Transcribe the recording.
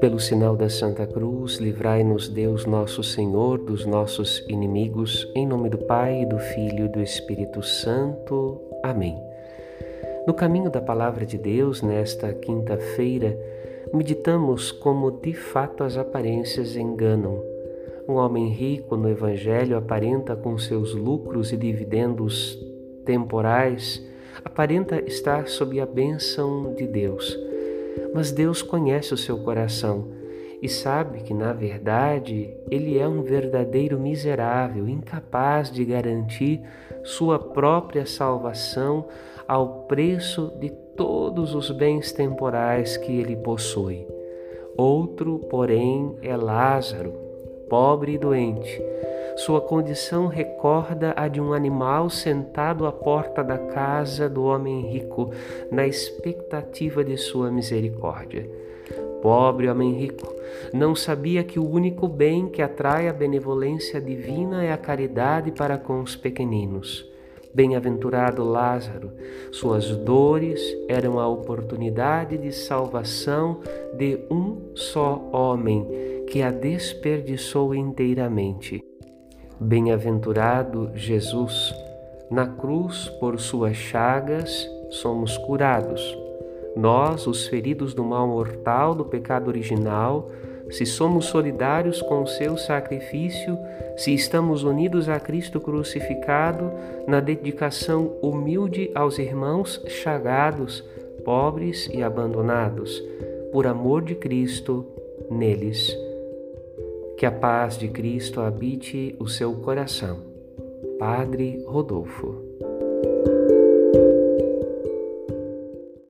Pelo sinal da Santa Cruz, livrai-nos Deus nosso Senhor dos nossos inimigos, em nome do Pai, do Filho e do Espírito Santo. Amém. No caminho da palavra de Deus, nesta quinta-feira, meditamos como de fato as aparências enganam. Um homem rico no Evangelho aparenta com seus lucros e dividendos temporais, aparenta estar sob a bênção de Deus mas Deus conhece o seu coração e sabe que, na verdade, ele é um verdadeiro miserável, incapaz de garantir sua própria salvação ao preço de todos os bens temporais que ele possui. Outro, porém, é Lázaro, pobre e doente. Sua condição recorda a de um animal sentado à porta da casa do homem rico, na expectativa de sua misericórdia. Pobre homem rico, não sabia que o único bem que atrai a benevolência divina é a caridade para com os pequeninos. Bem-aventurado Lázaro, suas dores eram a oportunidade de salvação de um só homem que a desperdiçou inteiramente. Bem-aventurado Jesus, na cruz, por suas chagas, somos curados. Nós, os feridos do mal mortal, do pecado original, se somos solidários com o seu sacrifício, se estamos unidos a Cristo crucificado na dedicação humilde aos irmãos chagados, pobres e abandonados, por amor de Cristo neles. Que a paz de Cristo habite o seu coração. Padre Rodolfo.